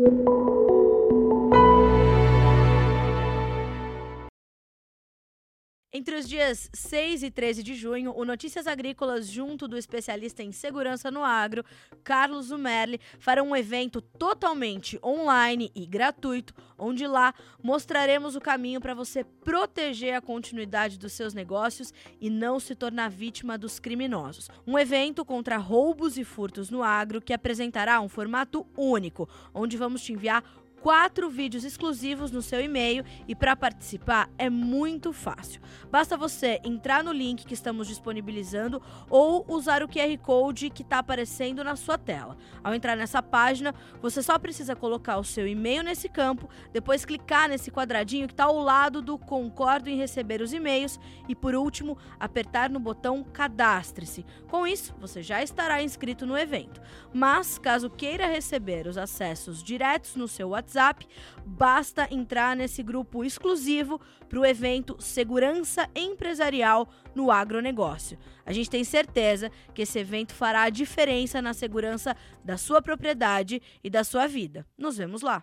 Música Entre os dias 6 e 13 de junho, o Notícias Agrícolas, junto do especialista em segurança no agro, Carlos Zumerli, fará um evento totalmente online e gratuito, onde lá mostraremos o caminho para você proteger a continuidade dos seus negócios e não se tornar vítima dos criminosos. Um evento contra roubos e furtos no agro que apresentará um formato único, onde vamos te enviar quatro vídeos exclusivos no seu e-mail e para participar é muito fácil. Basta você entrar no link que estamos disponibilizando ou usar o QR Code que está aparecendo na sua tela. Ao entrar nessa página, você só precisa colocar o seu e-mail nesse campo, depois clicar nesse quadradinho que está ao lado do Concordo em receber os e-mails e, por último, apertar no botão Cadastre-se. Com isso, você já estará inscrito no evento. Mas, caso queira receber os acessos diretos no seu WhatsApp, WhatsApp, basta entrar nesse grupo exclusivo para o evento Segurança Empresarial no Agronegócio. A gente tem certeza que esse evento fará a diferença na segurança da sua propriedade e da sua vida. Nos vemos lá!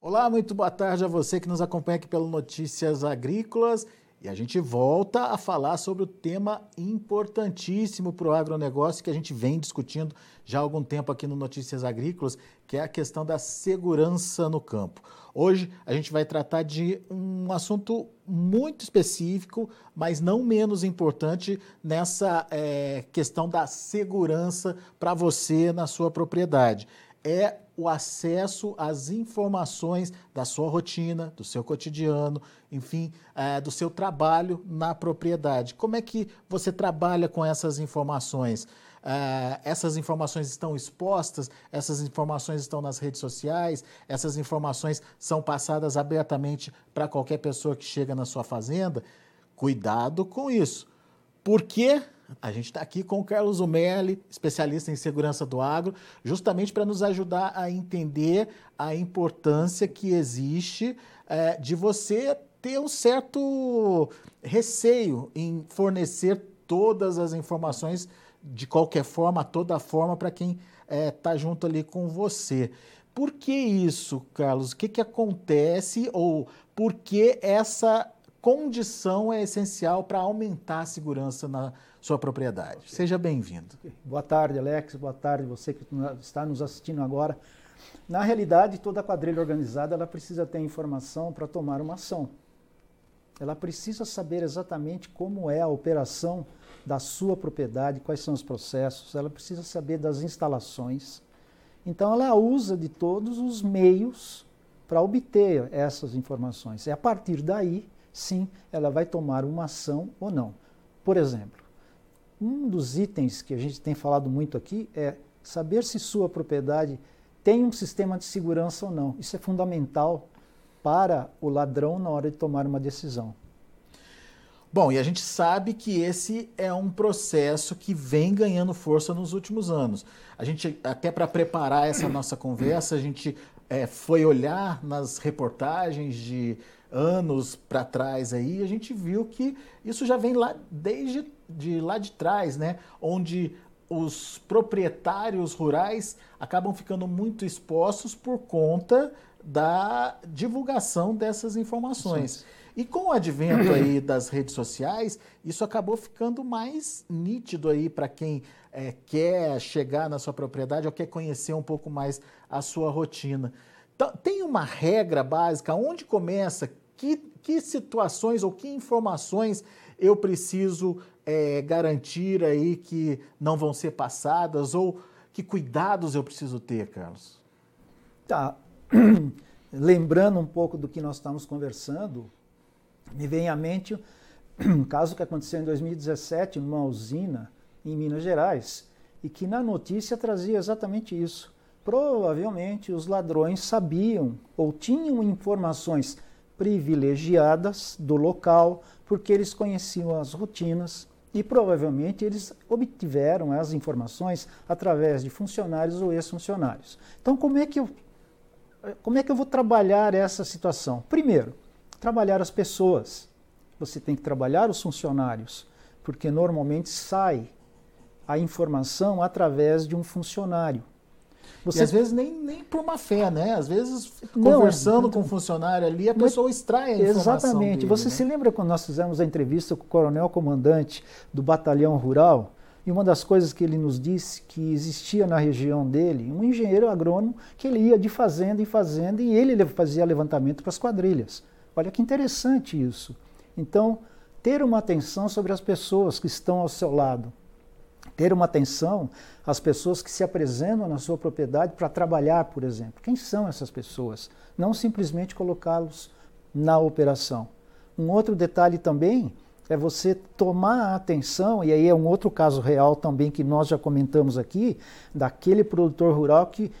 Olá, muito boa tarde a você que nos acompanha aqui pelo Notícias Agrícolas. E a gente volta a falar sobre o tema importantíssimo para o agronegócio que a gente vem discutindo já há algum tempo aqui no Notícias Agrícolas, que é a questão da segurança no campo. Hoje a gente vai tratar de um assunto muito específico, mas não menos importante nessa é, questão da segurança para você na sua propriedade. É o acesso às informações da sua rotina, do seu cotidiano, enfim, é, do seu trabalho na propriedade. Como é que você trabalha com essas informações? É, essas informações estão expostas, essas informações estão nas redes sociais, essas informações são passadas abertamente para qualquer pessoa que chega na sua fazenda. Cuidado com isso. Por quê? A gente está aqui com o Carlos Umerli, especialista em segurança do agro, justamente para nos ajudar a entender a importância que existe é, de você ter um certo receio em fornecer todas as informações de qualquer forma, toda forma, para quem está é, tá junto ali com você. Por que isso, Carlos? O que, que acontece ou por que essa condição é essencial para aumentar a segurança na sua propriedade. Seja bem-vindo. Boa tarde, Alex. Boa tarde, você que está nos assistindo agora. Na realidade, toda quadrilha organizada ela precisa ter informação para tomar uma ação. Ela precisa saber exatamente como é a operação da sua propriedade, quais são os processos, ela precisa saber das instalações. Então, ela usa de todos os meios para obter essas informações. É a partir daí sim, ela vai tomar uma ação ou não. Por exemplo, um dos itens que a gente tem falado muito aqui é saber se sua propriedade tem um sistema de segurança ou não. Isso é fundamental para o ladrão na hora de tomar uma decisão. Bom, e a gente sabe que esse é um processo que vem ganhando força nos últimos anos. A gente, até para preparar essa nossa conversa, a gente é, foi olhar nas reportagens de anos para trás aí, a gente viu que isso já vem lá desde de lá de trás, né? Onde os proprietários rurais acabam ficando muito expostos por conta da divulgação dessas informações. Sim. E com o advento aí das redes sociais, isso acabou ficando mais nítido aí para quem é, quer chegar na sua propriedade ou quer conhecer um pouco mais a sua rotina. Então, tem uma regra básica, onde começa, que, que situações ou que informações eu preciso é, garantir aí que não vão ser passadas ou que cuidados eu preciso ter, Carlos? Tá. Lembrando um pouco do que nós estamos conversando, me vem à mente um caso que aconteceu em 2017 numa usina em Minas Gerais e que na notícia trazia exatamente isso provavelmente os ladrões sabiam ou tinham informações privilegiadas do local, porque eles conheciam as rotinas e provavelmente eles obtiveram as informações através de funcionários ou ex-funcionários. Então, como é que eu como é que eu vou trabalhar essa situação? Primeiro, trabalhar as pessoas. Você tem que trabalhar os funcionários, porque normalmente sai a informação através de um funcionário. Você... E às vezes nem, nem por má fé, né? Às vezes, não, conversando com o um funcionário ali, a pessoa extrai a informação Exatamente. Dele, Você né? se lembra quando nós fizemos a entrevista com o coronel comandante do batalhão rural? E uma das coisas que ele nos disse que existia na região dele, um engenheiro agrônomo que ele ia de fazenda em fazenda e ele fazia levantamento para as quadrilhas. Olha que interessante isso. Então, ter uma atenção sobre as pessoas que estão ao seu lado. Ter uma atenção às pessoas que se apresentam na sua propriedade para trabalhar, por exemplo. Quem são essas pessoas? Não simplesmente colocá-los na operação. Um outro detalhe também é você tomar atenção, e aí é um outro caso real também que nós já comentamos aqui, daquele produtor rural que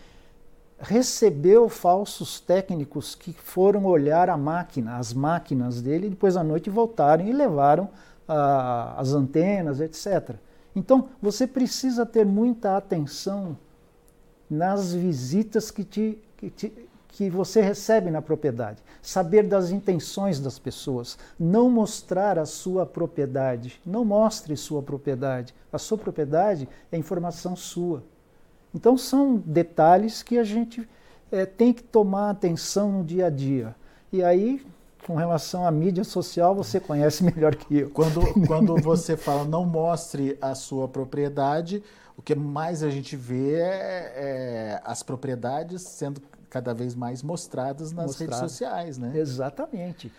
recebeu falsos técnicos que foram olhar a máquina, as máquinas dele, e depois à noite voltaram e levaram ah, as antenas, etc. Então você precisa ter muita atenção nas visitas que, te, que, te, que você recebe na propriedade, saber das intenções das pessoas, não mostrar a sua propriedade, não mostre sua propriedade. A sua propriedade é informação sua. Então são detalhes que a gente é, tem que tomar atenção no dia a dia. E aí, com relação à mídia social, você conhece melhor que eu. Quando, quando você fala não mostre a sua propriedade, o que mais a gente vê é, é as propriedades sendo cada vez mais mostradas nas Mostrado. redes sociais, né? Exatamente.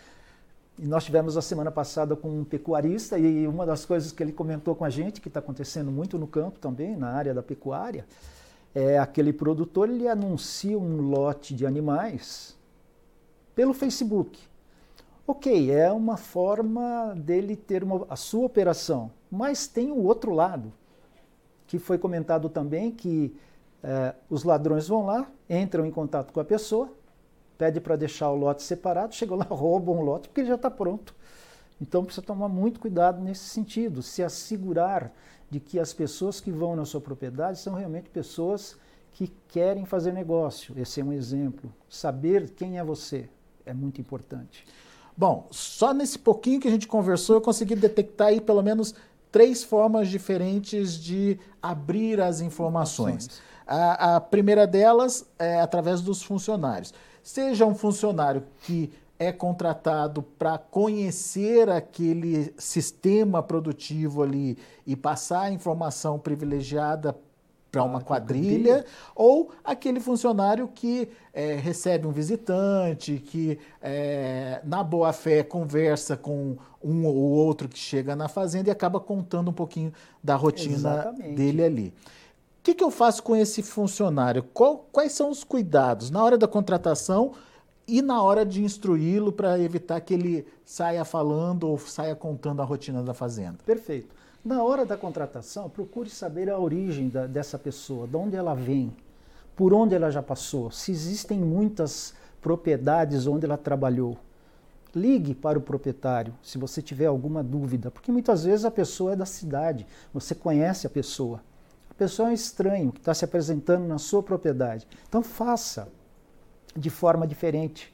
E nós tivemos a semana passada com um pecuarista e uma das coisas que ele comentou com a gente, que está acontecendo muito no campo também, na área da pecuária, é aquele produtor ele anuncia um lote de animais pelo Facebook. Ok, é uma forma dele ter uma, a sua operação, mas tem o outro lado, que foi comentado também que é, os ladrões vão lá, entram em contato com a pessoa, pede para deixar o lote separado, chegam lá, roubam o lote porque ele já está pronto. Então precisa tomar muito cuidado nesse sentido, se assegurar de que as pessoas que vão na sua propriedade são realmente pessoas que querem fazer negócio. Esse é um exemplo. Saber quem é você é muito importante. Bom, só nesse pouquinho que a gente conversou, eu consegui detectar aí pelo menos três formas diferentes de abrir as informações. A, a primeira delas é através dos funcionários. Seja um funcionário que é contratado para conhecer aquele sistema produtivo ali e passar a informação privilegiada para uma ah, quadrilha, ou aquele funcionário que é, recebe um visitante, que é, na boa fé conversa com um ou outro que chega na fazenda e acaba contando um pouquinho da rotina Exatamente. dele ali que, que eu faço com esse funcionário? Qual, quais são os cuidados na hora da contratação e na hora de instruí-lo para evitar que ele saia falando ou saia contando a rotina da fazenda? Perfeito. Na hora da contratação, procure saber a origem da, dessa pessoa, de onde ela vem, por onde ela já passou, se existem muitas propriedades onde ela trabalhou. Ligue para o proprietário se você tiver alguma dúvida, porque muitas vezes a pessoa é da cidade, você conhece a pessoa pessoa é um estranho que está se apresentando na sua propriedade. Então faça de forma diferente.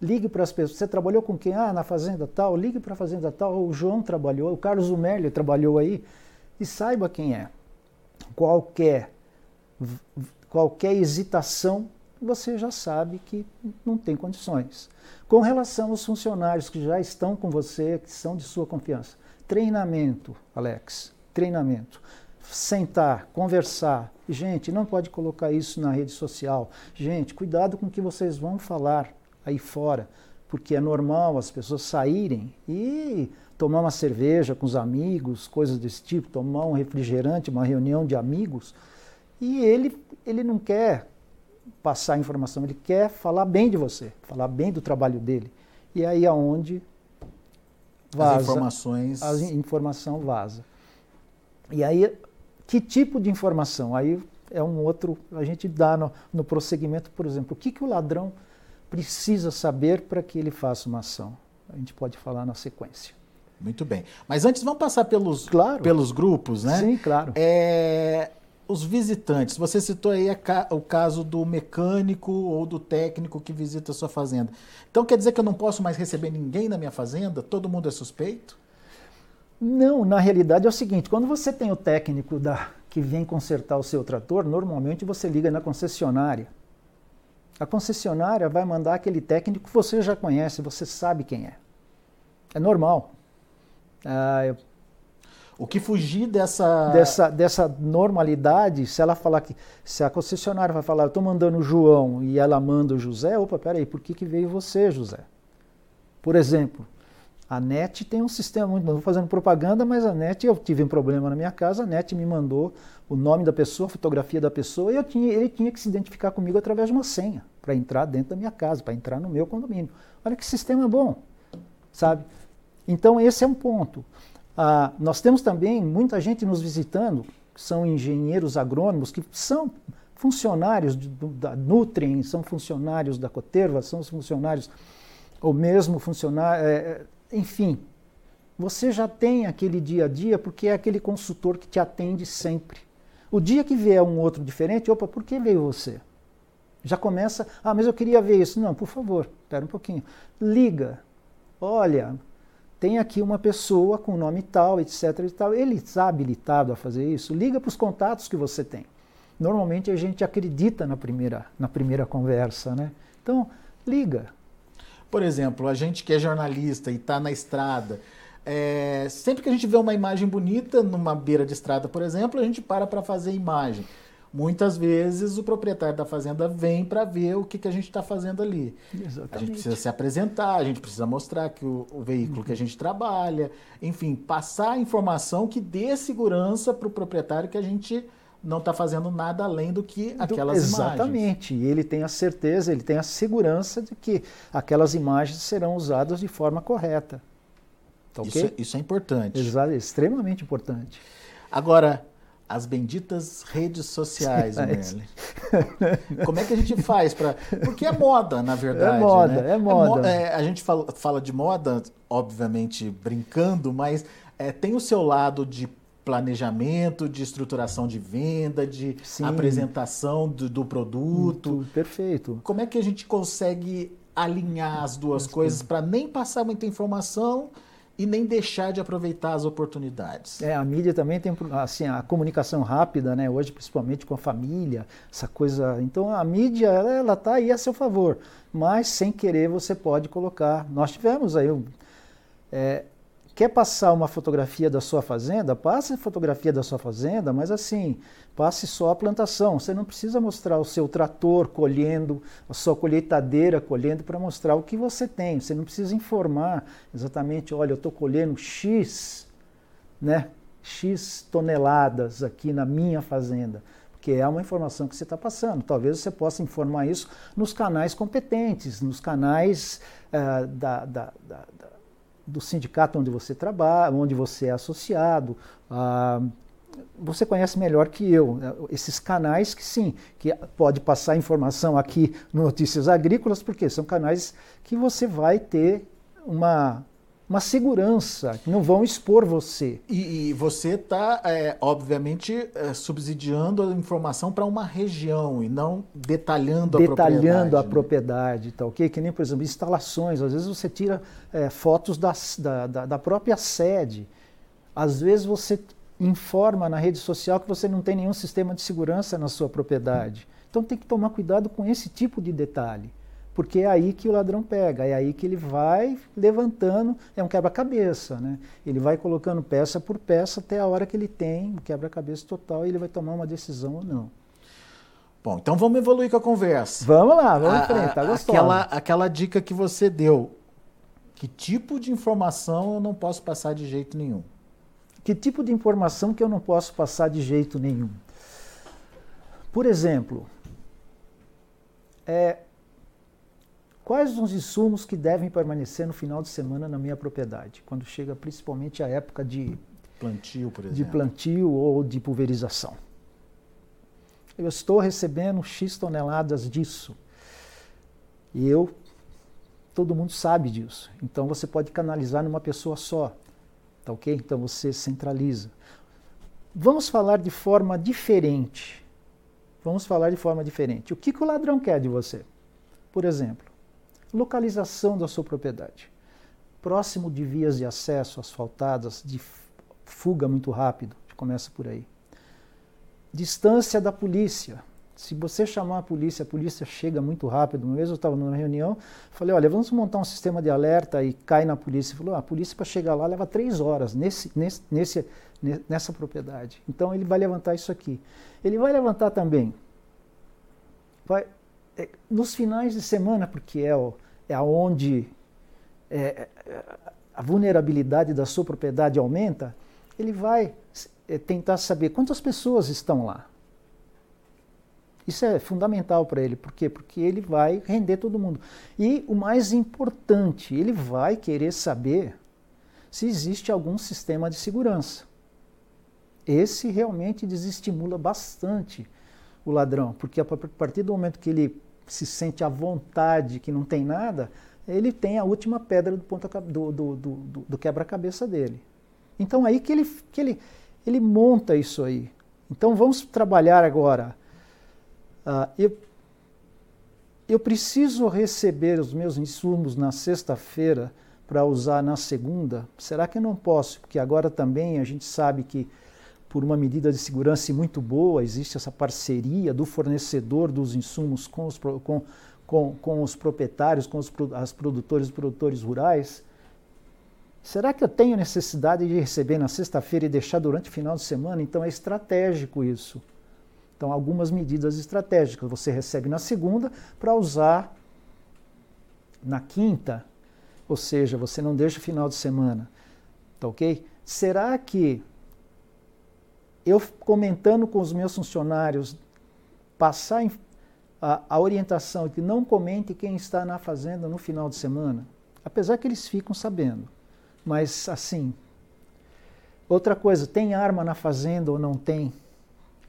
Ligue para as pessoas. Você trabalhou com quem? Ah, na fazenda tal. Ligue para a fazenda tal. O João trabalhou, o Carlos Umerli trabalhou aí. E saiba quem é. Qualquer, qualquer hesitação, você já sabe que não tem condições. Com relação aos funcionários que já estão com você, que são de sua confiança. Treinamento, Alex. Treinamento sentar, conversar. Gente, não pode colocar isso na rede social. Gente, cuidado com o que vocês vão falar aí fora, porque é normal as pessoas saírem e tomar uma cerveja com os amigos, coisas desse tipo, tomar um refrigerante, uma reunião de amigos, e ele, ele não quer passar informação, ele quer falar bem de você, falar bem do trabalho dele. E aí é onde vaza, as informações, a informação vaza. E aí que tipo de informação? Aí é um outro, a gente dá no, no prosseguimento, por exemplo, o que, que o ladrão precisa saber para que ele faça uma ação? A gente pode falar na sequência. Muito bem. Mas antes vamos passar pelos, claro. pelos grupos, né? Sim, claro. É, os visitantes, você citou aí o caso do mecânico ou do técnico que visita a sua fazenda. Então quer dizer que eu não posso mais receber ninguém na minha fazenda? Todo mundo é suspeito? Não, na realidade é o seguinte, quando você tem o técnico da, que vem consertar o seu trator, normalmente você liga na concessionária. A concessionária vai mandar aquele técnico que você já conhece, você sabe quem é. É normal. Ah, eu... O que fugir dessa... dessa... dessa normalidade, se ela falar que. Se a concessionária vai falar, eu estou mandando o João e ela manda o José, opa, peraí, por que, que veio você, José? Por exemplo, a NET tem um sistema muito. Não estou fazendo propaganda, mas a NET, eu tive um problema na minha casa, a NET me mandou o nome da pessoa, a fotografia da pessoa, e eu tinha, ele tinha que se identificar comigo através de uma senha para entrar dentro da minha casa, para entrar no meu condomínio. Olha que sistema bom, sabe? Então, esse é um ponto. Ah, nós temos também muita gente nos visitando, que são engenheiros agrônomos, que são funcionários de, da Nutrien, são funcionários da Coterva, são funcionários, ou mesmo funcionários. É, enfim, você já tem aquele dia a dia porque é aquele consultor que te atende sempre. O dia que vier um outro diferente, opa, por que veio você? Já começa, ah, mas eu queria ver isso. Não, por favor, espera um pouquinho. Liga. Olha, tem aqui uma pessoa com nome tal, etc. E tal. Ele está habilitado a fazer isso? Liga para os contatos que você tem. Normalmente a gente acredita na primeira, na primeira conversa, né? Então, liga, por exemplo, a gente que é jornalista e está na estrada, é, sempre que a gente vê uma imagem bonita numa beira de estrada, por exemplo, a gente para para fazer imagem. Muitas vezes o proprietário da fazenda vem para ver o que, que a gente está fazendo ali. Exatamente. A gente precisa se apresentar, a gente precisa mostrar que o, o veículo uhum. que a gente trabalha, enfim, passar a informação que dê segurança para o proprietário que a gente não está fazendo nada além do que aquelas do, exatamente. imagens. Exatamente. E ele tem a certeza, ele tem a segurança de que aquelas imagens serão usadas de forma correta. Tá okay? isso, é, isso, é importante. Exato, é extremamente importante. Agora, as benditas redes sociais, Merle. Como é que a gente faz para. Porque é moda, na verdade. É moda, né? é moda. É, a gente fala, fala, de moda, obviamente brincando, mas é, tem o seu lado de planejamento, de estruturação de venda, de Sim. apresentação do, do produto. Muito perfeito. Como é que a gente consegue alinhar as duas as coisas para nem passar muita informação e nem deixar de aproveitar as oportunidades. É, a mídia também tem assim a comunicação rápida, né? Hoje principalmente com a família, essa coisa. Então a mídia ela, ela tá aí a seu favor, mas sem querer você pode colocar. Nós tivemos aí é, Quer passar uma fotografia da sua fazenda? Passe a fotografia da sua fazenda, mas assim, passe só a plantação. Você não precisa mostrar o seu trator colhendo, a sua colheitadeira colhendo para mostrar o que você tem. Você não precisa informar exatamente, olha, eu estou colhendo X, né? X toneladas aqui na minha fazenda que é uma informação que você está passando. Talvez você possa informar isso nos canais competentes, nos canais uh, da, da, da, do sindicato onde você trabalha, onde você é associado. Ah, você conhece melhor que eu né, esses canais que sim, que pode passar informação aqui no Notícias Agrícolas, porque são canais que você vai ter uma uma segurança, que não vão expor você. E, e você está, é, obviamente, é, subsidiando a informação para uma região e não detalhando, detalhando a propriedade. Detalhando a né? propriedade, tá ok? Que nem, por exemplo, instalações. Às vezes você tira é, fotos das, da, da, da própria sede. Às vezes você informa na rede social que você não tem nenhum sistema de segurança na sua propriedade. Então tem que tomar cuidado com esse tipo de detalhe porque é aí que o ladrão pega, é aí que ele vai levantando, é um quebra-cabeça, né? Ele vai colocando peça por peça até a hora que ele tem o quebra-cabeça total e ele vai tomar uma decisão ou não. Bom, então vamos evoluir com a conversa. Vamos lá, vamos a, em frente, tá gostoso. Aquela, aquela dica que você deu, que tipo de informação eu não posso passar de jeito nenhum? Que tipo de informação que eu não posso passar de jeito nenhum? Por exemplo, é, Quais os insumos que devem permanecer no final de semana na minha propriedade, quando chega principalmente a época de plantio, por exemplo. De plantio ou de pulverização. Eu estou recebendo X toneladas disso. E eu, todo mundo sabe disso. Então você pode canalizar numa pessoa só. Tá ok? Então você centraliza. Vamos falar de forma diferente. Vamos falar de forma diferente. O que, que o ladrão quer de você? Por exemplo, Localização da sua propriedade. Próximo de vias de acesso asfaltadas, de fuga muito rápido, começa por aí. distância da polícia. Se você chamar a polícia, a polícia chega muito rápido. Uma vez eu estava numa reunião, falei, olha, vamos montar um sistema de alerta e cai na polícia. Falou, ah, a polícia para chegar lá leva três horas nesse, nesse, nesse, nessa propriedade. Então ele vai levantar isso aqui. Ele vai levantar também, vai, nos finais de semana, porque é, é onde é, é, a vulnerabilidade da sua propriedade aumenta, ele vai é, tentar saber quantas pessoas estão lá. Isso é fundamental para ele. Por quê? Porque ele vai render todo mundo. E o mais importante, ele vai querer saber se existe algum sistema de segurança. Esse realmente desestimula bastante o ladrão, porque a partir do momento que ele se sente à vontade, que não tem nada, ele tem a última pedra do, do, do, do, do quebra-cabeça dele. Então aí que ele, que ele, ele monta isso aí. Então vamos trabalhar agora ah, eu, eu preciso receber os meus insumos na sexta-feira para usar na segunda? Será que eu não posso? Porque agora também a gente sabe que, por uma medida de segurança muito boa, existe essa parceria do fornecedor dos insumos com os, com, com, com os proprietários, com os as produtores e produtores rurais. Será que eu tenho necessidade de receber na sexta-feira e deixar durante o final de semana? Então é estratégico isso. Então, algumas medidas estratégicas você recebe na segunda para usar na quinta, ou seja, você não deixa o final de semana. Tá ok? Será que eu comentando com os meus funcionários, passar a, a orientação de não comente quem está na fazenda no final de semana? Apesar que eles ficam sabendo. Mas assim, outra coisa, tem arma na fazenda ou não tem?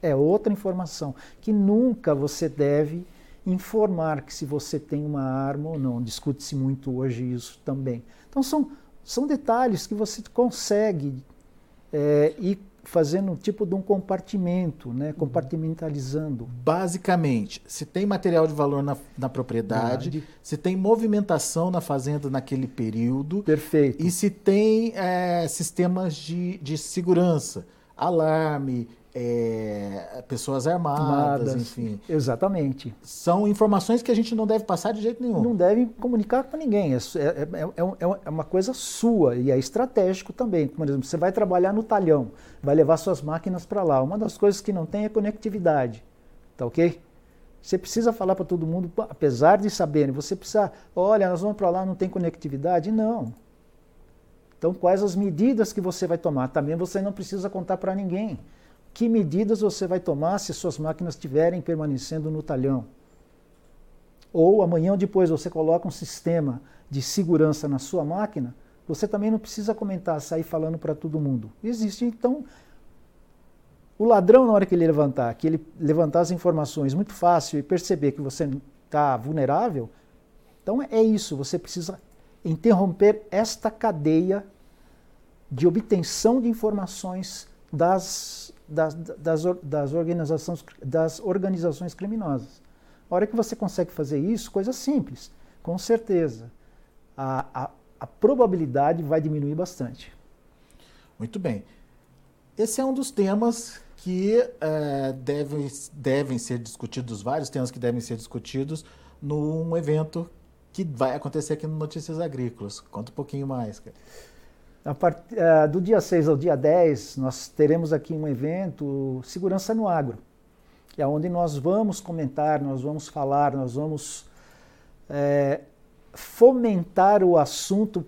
É outra informação que nunca você deve informar que se você tem uma arma ou não. Discute-se muito hoje isso também. Então são, são detalhes que você consegue é, ir fazendo um tipo de um compartimento, né? compartimentalizando. Basicamente, se tem material de valor na, na propriedade, Verdade. se tem movimentação na fazenda naquele período. Perfeito. E se tem é, sistemas de, de segurança, alarme, é, pessoas armadas, Armadas, enfim. Exatamente. São informações que a gente não deve passar de jeito nenhum. Não deve comunicar com ninguém. É, é, é, é, uma coisa sua e é estratégico também. Por exemplo, você vai trabalhar no talhão, vai levar suas máquinas para lá. Uma das coisas que não tem é conectividade. Tá ok? Você precisa falar para todo mundo, apesar de saberem, você precisa, olha, nós vamos para lá, não tem conectividade? Não. Então, quais as medidas que você vai tomar? Também você não precisa contar para ninguém. Que medidas você vai tomar se suas máquinas estiverem permanecendo no talhão? Ou amanhã ou depois você coloca um sistema de segurança na sua máquina, você também não precisa comentar, sair falando para todo mundo. Existe, então, o ladrão, na hora que ele levantar, que ele levantar as informações muito fácil e perceber que você está vulnerável, então é isso, você precisa interromper esta cadeia de obtenção de informações das, das, das, das, organizações, das organizações criminosas. A hora que você consegue fazer isso, coisa simples, com certeza, a, a, a probabilidade vai diminuir bastante. Muito bem. Esse é um dos temas que é, devem, devem ser discutidos, vários temas que devem ser discutidos num evento que vai acontecer aqui no Notícias Agrícolas. Conta um pouquinho mais, cara. Part... Uh, do dia 6 ao dia 10, nós teremos aqui um evento Segurança no Agro, que é onde nós vamos comentar, nós vamos falar, nós vamos é, fomentar o assunto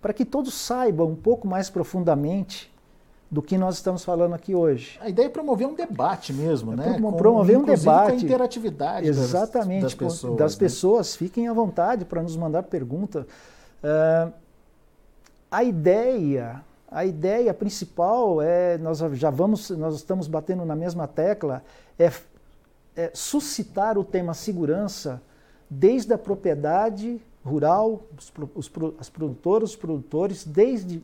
para que todos saibam um pouco mais profundamente do que nós estamos falando aqui hoje. A ideia é promover um debate mesmo, é né? Promover com, um debate. Com a interatividade Exatamente, das, das pessoas. Das né? pessoas. Fiquem à vontade para nos mandar pergunta. Uh, a ideia, a ideia principal é, nós já vamos, nós estamos batendo na mesma tecla, é, é suscitar o tema segurança desde a propriedade rural, os, os, as produtoras, os produtores, desde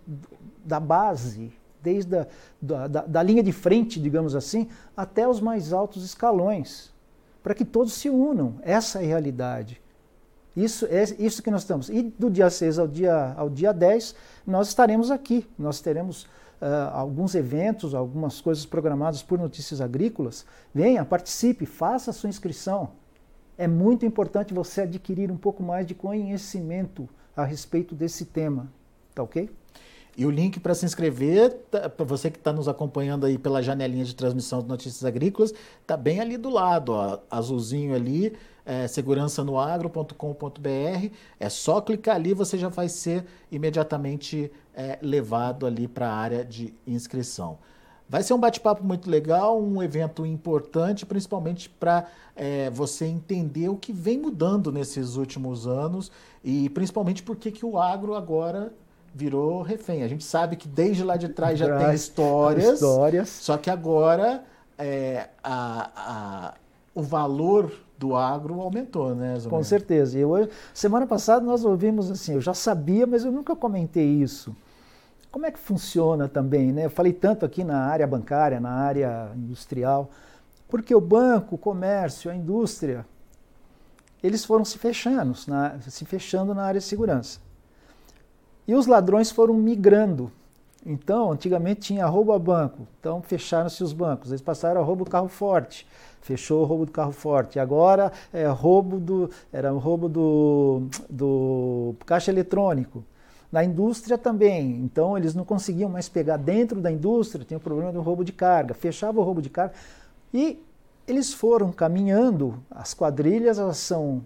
da base, desde a, da, da, da linha de frente, digamos assim, até os mais altos escalões, para que todos se unam. Essa é a realidade. Isso é isso que nós estamos. E do dia 6 ao dia, ao dia 10, nós estaremos aqui. Nós teremos uh, alguns eventos, algumas coisas programadas por Notícias Agrícolas, venha, participe, faça a sua inscrição. É muito importante você adquirir um pouco mais de conhecimento a respeito desse tema, tá ok? E o link para se inscrever, tá, para você que está nos acompanhando aí pela janelinha de transmissão de notícias agrícolas, está bem ali do lado, ó, azulzinho ali, é, segurançanoagro.com.br. É só clicar ali, você já vai ser imediatamente é, levado ali para a área de inscrição. Vai ser um bate-papo muito legal, um evento importante, principalmente para é, você entender o que vem mudando nesses últimos anos e principalmente por que o agro agora virou refém. A gente sabe que desde lá de trás já tem histórias, histórias, só que agora é, a, a, o valor do agro aumentou, né, Zumir? Com certeza. Eu, semana passada nós ouvimos assim, eu já sabia, mas eu nunca comentei isso. Como é que funciona também, né? Eu falei tanto aqui na área bancária, na área industrial, porque o banco, o comércio, a indústria, eles foram se fechando, na, se fechando na área de segurança. E os ladrões foram migrando. Então, antigamente tinha roubo a banco, então fecharam-se os bancos. Eles passaram a roubo carro forte, fechou o roubo do carro forte. Agora é roubo do, era o roubo do, do caixa eletrônico. Na indústria também, então eles não conseguiam mais pegar dentro da indústria, tinha o problema do roubo de carga, fechava o roubo de carga e eles foram caminhando, as quadrilhas elas são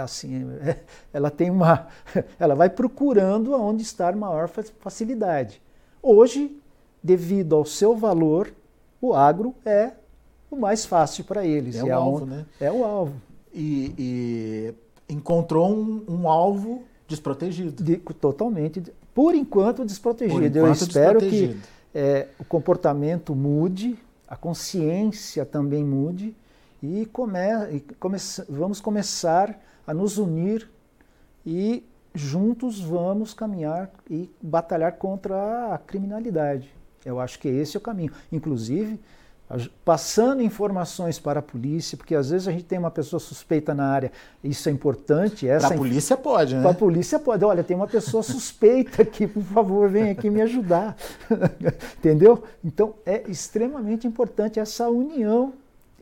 assim, ela tem uma, ela vai procurando aonde estar maior facilidade. Hoje, devido ao seu valor, o agro é o mais fácil para eles. É, é o alvo, né? É o alvo. E, e encontrou um, um, alvo desprotegido. De, totalmente, por enquanto desprotegido. Por enquanto, Eu espero que é, o comportamento mude, a consciência também mude e, come, e come, vamos começar a nos unir e juntos vamos caminhar e batalhar contra a criminalidade. Eu acho que esse é o caminho. Inclusive, passando informações para a polícia, porque às vezes a gente tem uma pessoa suspeita na área, isso é importante. Para a polícia pode, né? Para a polícia pode. Olha, tem uma pessoa suspeita aqui, por favor, vem aqui me ajudar. Entendeu? Então é extremamente importante essa união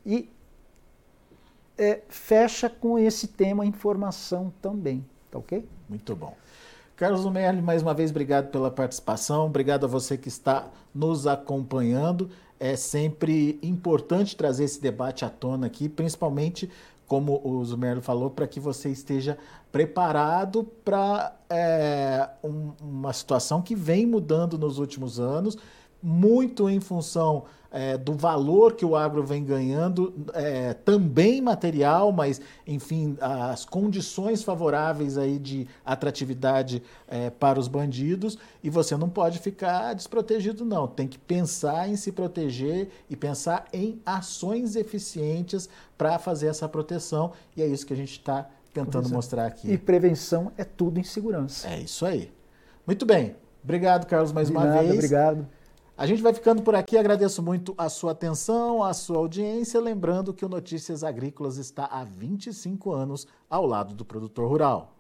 e é, fecha com esse tema informação também, tá ok? Muito bom. Carlos Merli, mais uma vez, obrigado pela participação, obrigado a você que está nos acompanhando. É sempre importante trazer esse debate à tona aqui, principalmente, como o Zumerlo falou, para que você esteja preparado para é, um, uma situação que vem mudando nos últimos anos, muito em função é, do valor que o agro vem ganhando, é, também material, mas, enfim, as condições favoráveis aí de atratividade é, para os bandidos, e você não pode ficar desprotegido, não. Tem que pensar em se proteger e pensar em ações eficientes para fazer essa proteção, e é isso que a gente está tentando mostrar aqui. E prevenção é tudo em segurança. É isso aí. Muito bem. Obrigado, Carlos, mais De uma nada, vez. Obrigado. A gente vai ficando por aqui. Agradeço muito a sua atenção, a sua audiência. Lembrando que o Notícias Agrícolas está há 25 anos ao lado do produtor rural.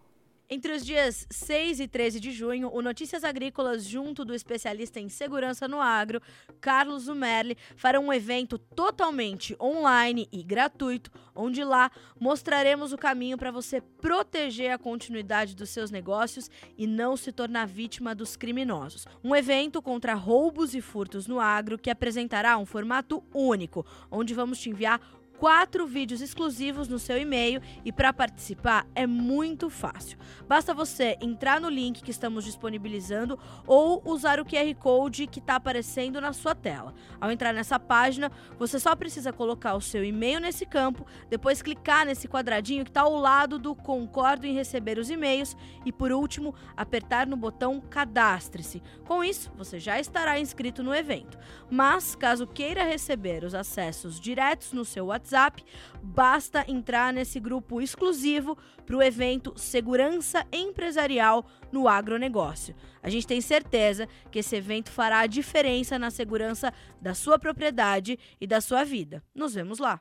Entre os dias 6 e 13 de junho, o Notícias Agrícolas, junto do especialista em segurança no agro, Carlos Zumerli, farão um evento totalmente online e gratuito, onde lá mostraremos o caminho para você proteger a continuidade dos seus negócios e não se tornar vítima dos criminosos. Um evento contra roubos e furtos no agro que apresentará um formato único, onde vamos te enviar quatro vídeos exclusivos no seu e-mail e para participar é muito fácil. Basta você entrar no link que estamos disponibilizando ou usar o QR Code que está aparecendo na sua tela. Ao entrar nessa página, você só precisa colocar o seu e-mail nesse campo, depois clicar nesse quadradinho que está ao lado do Concordo em receber os e-mails e, por último, apertar no botão Cadastre-se. Com isso, você já estará inscrito no evento. Mas, caso queira receber os acessos diretos no seu WhatsApp, WhatsApp, basta entrar nesse grupo exclusivo para o evento Segurança Empresarial no Agronegócio. A gente tem certeza que esse evento fará a diferença na segurança da sua propriedade e da sua vida. Nos vemos lá!